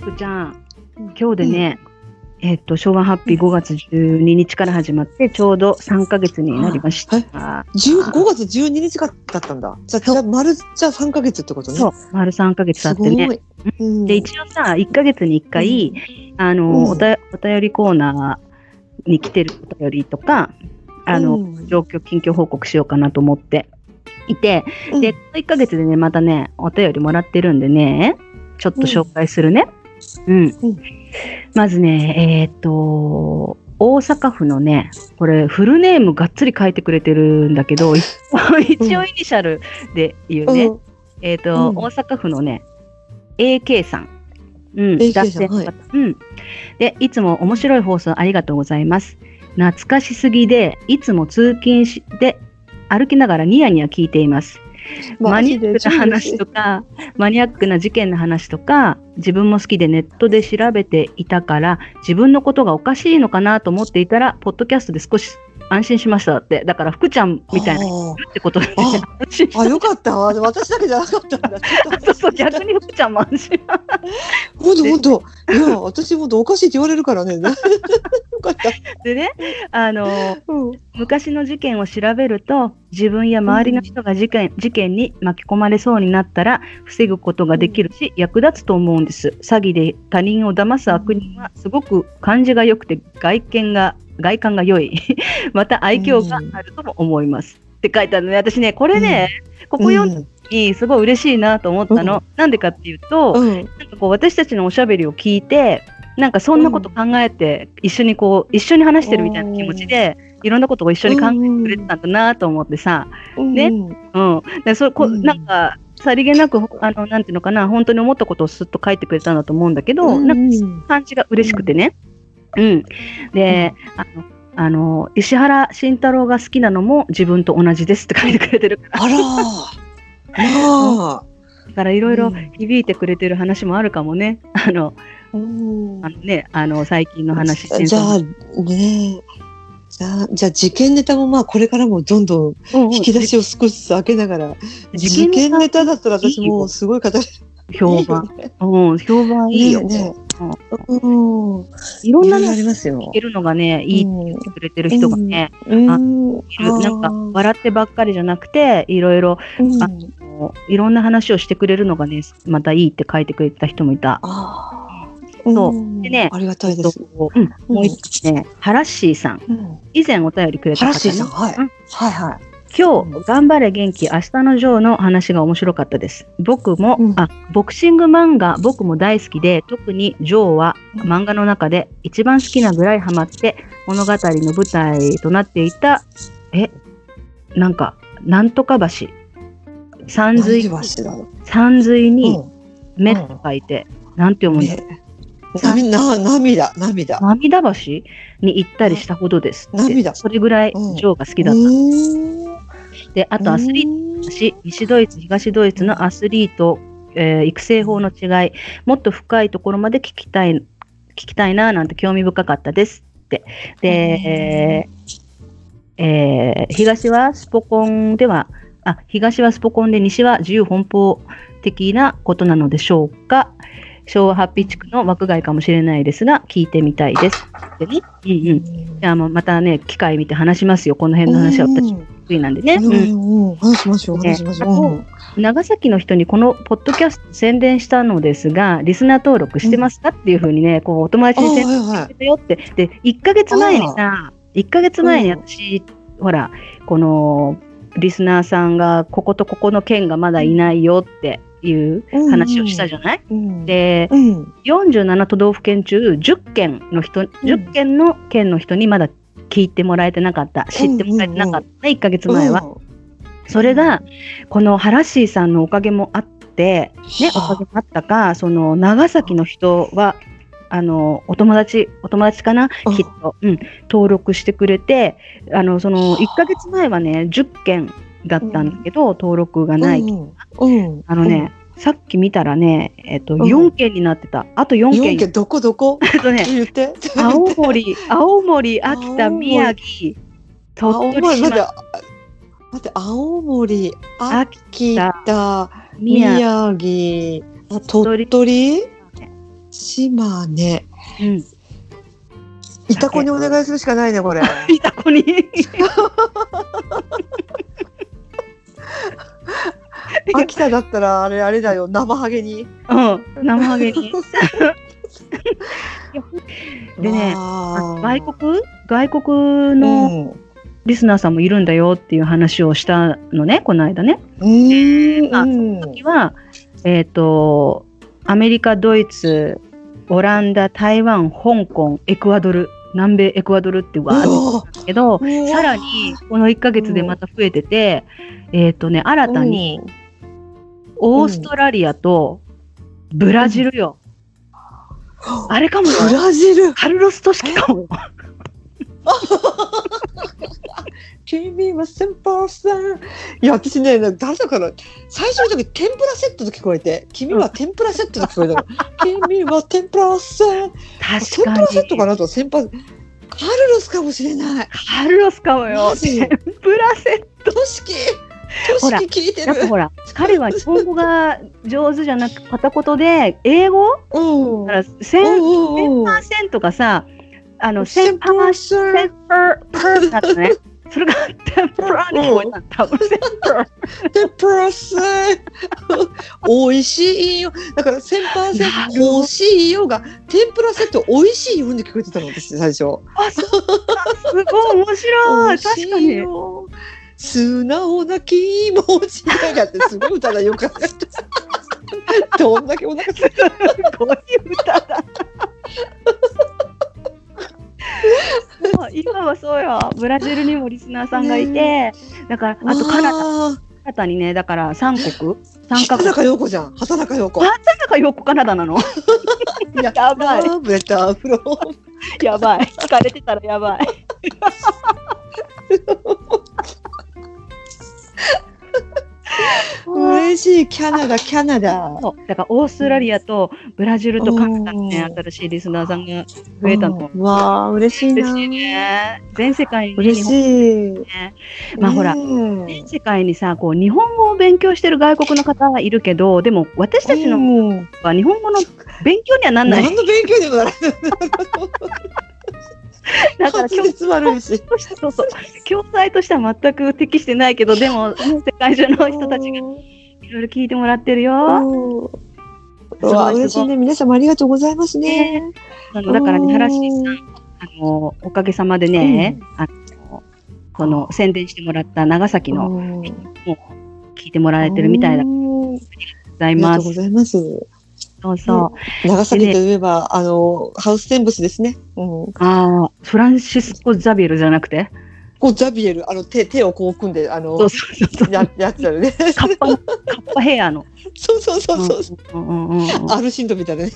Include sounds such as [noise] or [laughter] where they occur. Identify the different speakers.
Speaker 1: 福ちゃん、今日でね、えっと、昭和ハッピー5月12日から始まって、ちょうど3ヶ月になりました。
Speaker 2: 10 5月12日だったんだ。じゃあ、じゃあ丸、じゃあ3ヶ月ってことね。
Speaker 1: そう、丸3ヶ月経。ってね。
Speaker 2: うん
Speaker 1: で、一応さ、1ヶ月に1回、あの、
Speaker 2: うん
Speaker 1: おたお便りコーナーに来てるお便りとか、あの、
Speaker 2: うん
Speaker 1: 状況、近況報告しようかなと思っていて、
Speaker 2: うん
Speaker 1: で、この1ヶ月でね、またね、お便りもらってるんでね、ちょっと紹介するね。うん。
Speaker 2: うん
Speaker 1: まずね、えっ、と、大阪府のね、これ、フルネームがっつり書いてくれてるんだけど、一 [laughs] 一応イニシャルで言うね。
Speaker 2: うん
Speaker 1: えっ、と、
Speaker 2: うん
Speaker 1: 大阪府のね、AK さん。うん、男性の方
Speaker 2: はい
Speaker 1: うん。で、いつも面白い放送ありがとうございます。懐かしすぎで、いつも通勤しで歩きながらニヤニヤ聞いています。マニアックな話とか、マニアックな事件の話とか、自分も好きでネットで調べていたから、自分のことがおかしいのかなと思っていたら、ポッドキャストで少し安心しましたって。だから、福ちゃんみたいなってことで、
Speaker 2: あ
Speaker 1: 安心し
Speaker 2: あ、よかった。私だけじゃなかったんだ。[laughs]
Speaker 1: そうそう、逆に福ちゃんも安心。
Speaker 2: ほんとほんと。いや、私ほんとおかしいって言われるからね。よかった。[laughs]
Speaker 1: でね、あの、
Speaker 2: うん
Speaker 1: 昔の事件を調べると、自分や周りの人が事件,、事件に巻き込まれそうになったら、防ぐことができるし、役立つと思うんです。詐欺で他人を騙す悪人は、すごく感じが良くて、外見が、外観が良い。[laughs] また愛嬌があるとも思います。って書いてあるのね。私ね、これね、ここ読んにすごい嬉しいなと思ったの。なんでかっていうと、
Speaker 2: うん。
Speaker 1: なんかこう私たちのおしゃべりを聞いて、なんかそんなこと考えて、一緒にこう、一緒に話してるみたいな気持ちで、いろんなことを一緒に考えてくれてたんだなと思ってさ、ね
Speaker 2: うん
Speaker 1: うん。でそこ
Speaker 2: うん
Speaker 1: なんか、さりげなく、あの、なんていうのかな、本当に思ったことをすっと書いてくれたんだと思うんだけど、
Speaker 2: うん
Speaker 1: なんか感じが嬉しくてね。うん。で、あの、あの、石原慎太郎が好きなのも自分と同じですって書いてくれてるから、
Speaker 2: あら。ま [laughs] あ。
Speaker 1: だからいろいろ
Speaker 2: うん
Speaker 1: 響いてくれてる話もあるかもね。あの、
Speaker 2: うん
Speaker 1: あのね、あの、最近の話、
Speaker 2: じゃあねじゃあじゃあ事件ネタもまあこれからもどんどん
Speaker 1: うんうん。
Speaker 2: 引き出しを少しずつ開けながら、
Speaker 1: 事
Speaker 2: 事
Speaker 1: 件ネタ
Speaker 2: 件ネタだったら私もうすごい語れる。
Speaker 1: 評判。うん、評判いいよ。
Speaker 2: ね
Speaker 1: うん
Speaker 2: うん。
Speaker 1: いろん。なの
Speaker 2: いろいろありますよ。
Speaker 1: 聞けるのがね、いいって言ってくれてる人がね、
Speaker 2: うん。
Speaker 1: なんか笑ってばっかりじゃなくて、いろいろ
Speaker 2: うん。
Speaker 1: あもういろんな話をしてくれるのがね、またいいって書いてくれてた人もいた。
Speaker 2: あ
Speaker 1: そう。
Speaker 2: うん
Speaker 1: でね
Speaker 2: ありがたいです。
Speaker 1: うん、もう一つね、ハラッシーさん。
Speaker 2: うん。
Speaker 1: 以前お便りくれた
Speaker 2: ハラッシーさん、はい、
Speaker 1: うん。
Speaker 2: はいはい。
Speaker 1: 今日、頑張れ元気、明日のジョーの話が面白かったです。僕も、
Speaker 2: うん。
Speaker 1: あ、ボクシング漫画、僕も大好きで、特にジョーは漫画の中で一番好きなぐらいハマって、物語の舞台となっていた、え、なんか、なんとか橋。山水、山水に
Speaker 2: うん。
Speaker 1: 目と書いて、なんて読むんだろう。
Speaker 2: ね涙、涙、涙。
Speaker 1: 涙橋に行ったりしたほどです。
Speaker 2: 涙
Speaker 1: それぐらい
Speaker 2: うん
Speaker 1: ジョーが好きだった。で、あとアスリート西ドイツ、東ドイツのアスリート、えー育成法の違い、もっと深いところまで聞きたい、聞きたいな、なんて興味深かったですって。で、えー東はスポコンでは、あ、東はスポコンで西は自由奔放的なことなのでしょうか。昭和ハッピー地区の枠外かもしれないですが、聞いてみたいです。ってね。うんうん。じゃあもうまたね、機会見て話しますよ。この辺の話は私得意なんでね。
Speaker 2: うん話しましょう、話しましょう。うん
Speaker 1: 長崎の人にこのポッドキャスト宣伝したのですが、リスナー登録してますかっていうふうにね、こうお友達に宣伝してたよって。で、1ヶ月前にさ、1ヶ月前に私、ほら、このリスナーさんが、こことここの県がまだいないよっていう話をしたじゃない、
Speaker 2: うん。
Speaker 1: で、
Speaker 2: うん。
Speaker 1: 47都道府県中10県の人、10県の県の人にまだ聞いてもらえてなかった、知ってもらえてなかった、1ヶ月前は。それが、このハラッシーさんのおかげもあって、ね、おかげもあったか、その長崎の人は、あの、お友達、お友達かな、
Speaker 2: うん。
Speaker 1: きっと、うん、登録してくれて、あの、その、1ヶ月前はね、10件だったんだけど、登録がない。
Speaker 2: うんうん
Speaker 1: あのね、さっき見たらね、えっと、
Speaker 2: ん
Speaker 1: 4件になってた。あと4
Speaker 2: 4
Speaker 1: 件。
Speaker 2: 件どこどこ？
Speaker 1: とね、
Speaker 2: 言って。
Speaker 1: 青森、[laughs] 青森、秋田、宮城、鳥
Speaker 2: 青
Speaker 1: 取、
Speaker 2: 森、待って
Speaker 1: 島、、
Speaker 2: 待って、青森、
Speaker 1: 秋
Speaker 2: 秋田、
Speaker 1: 宮
Speaker 2: 宮城、あ鳥
Speaker 1: 鳥
Speaker 2: 取？島根。
Speaker 1: うん。
Speaker 2: いたこにお願いするしかないね、これ。[laughs]
Speaker 1: いた子に。[laughs] [laughs]
Speaker 2: 秋田だったら、あれ、あれだよ、生ハゲに。
Speaker 1: うん。生ハゲに。[laughs] でね外国外国
Speaker 2: う
Speaker 1: の
Speaker 2: ん。
Speaker 1: リスナーさんもいるんだよっていう話をしたのね、この間ね。
Speaker 2: うーん。
Speaker 1: あ
Speaker 2: うん
Speaker 1: 時は、えっ、と、アメリカ、ドイツ、オランダ、台湾、香港、エクアドル、南米エクアドルってわーってけど、さらにこの1ヶ月でまた増えてて、えっ、とね、新たにオーストラリアとブラジルよ。あれかもよ。
Speaker 2: ブラジル。
Speaker 1: カルロス・トシキかもよ。[laughs]
Speaker 2: 君は先輩さん。いや、私ね、誰だから、最初の時、天ぷらセットと聞こえて、君は天ぷらセットと聞こえたの。[laughs] 君は天ぷらさん。
Speaker 1: 確か
Speaker 2: 天ぷらセット
Speaker 1: に。
Speaker 2: かなと、先輩。カルロスかもしれない。
Speaker 1: カルロスかもよ天ぷらセッ
Speaker 2: トシキ。ト
Speaker 1: ほら
Speaker 2: 聞いてる？
Speaker 1: ト。だってほら、彼は日本語が上手じゃなく、片言で、英語？
Speaker 2: うん。
Speaker 1: だから、千、パーセントがさ、あの、
Speaker 2: 先
Speaker 1: 千パー
Speaker 2: 輩
Speaker 1: セン
Speaker 2: さん。
Speaker 1: パね。それが天ぷらに聞こえたん。だ。多分センパー。
Speaker 2: 天ぷらさん。美味しいよ。だから、先輩さん、
Speaker 1: なるほど
Speaker 2: 美味しいよが、天ぷらセット美味しいよって聞こえてたの、私、最初。
Speaker 1: あ、そう。すごい面白い。確かに。
Speaker 2: 素直な気持ちがってすごい歌だよかった。どん。だけお腹すい
Speaker 1: すごい歌だ。今はそうよ。ブラジルにもリスナーさんがいて、だから、あとカナダ、
Speaker 2: ダ。
Speaker 1: カナダにね、だから3国 ?3 カ国。
Speaker 2: 畑中陽子じゃん。畑中陽子。
Speaker 1: あ、なんかよくカナダなの
Speaker 2: や [laughs]
Speaker 1: やばい。やばい。聞か [laughs] れてたらやばい。
Speaker 2: しい。キャナダ、キャナダ。
Speaker 1: そうだからオーストラリアとブラジルとカナダにね、
Speaker 2: うん
Speaker 1: 新しいリスナーさんが増えたの。
Speaker 2: うんわあ、嬉しいな。
Speaker 1: 嬉しいね。全世界に
Speaker 2: 嬉
Speaker 1: 日本
Speaker 2: しい。
Speaker 1: ね。まあほら
Speaker 2: ね
Speaker 1: 全世界にさ、こう日本語を勉強してる外国の方はいるけど、でも私たちの
Speaker 2: うん
Speaker 1: は日本語の勉強にはなんない。
Speaker 2: 何の勉強にもならない。
Speaker 1: だから教材としては全く適してないけど、でも、ね世界中の人たちがいろいろ聞いてもらってるよ。
Speaker 2: うんうわ嬉しいね。皆様ありがとうございますね。
Speaker 1: あのだからね、原市さん、あのおかげさまでね、あのこの宣伝してもらった長崎の
Speaker 2: うん
Speaker 1: 聞いてもらえてるみたいだご
Speaker 2: うん
Speaker 1: ざいます
Speaker 2: ありがとうご。ざいます。
Speaker 1: そうそう。
Speaker 2: 長崎といえば、あの、ハウステンボスですね。うん。
Speaker 1: ああ、フランシスコ・ザビエルじゃなくて？
Speaker 2: こう、ザビエル、あの、手、手をこう組んで、あの
Speaker 1: そう、そうそうそう。
Speaker 2: や、やつだよね。
Speaker 1: カッパの、カッお部屋の。
Speaker 2: そうそうそうそう。
Speaker 1: うんうんうん、
Speaker 2: アルシンドみたいな。[laughs]